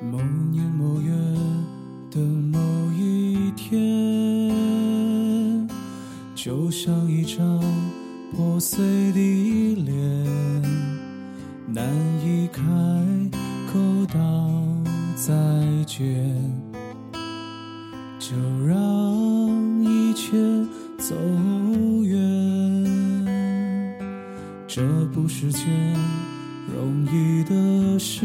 某年某月的某一天，就像一张破碎的脸，难以开口道再见，就让一切走远。这不是件容易的事，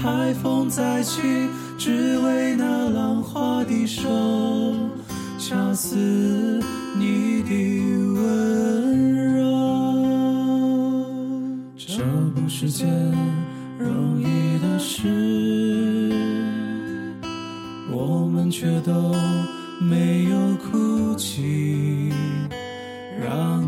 海风再起，只为那浪花的手，恰似你的温柔。这不是件容易的事，我们却都没有哭泣。让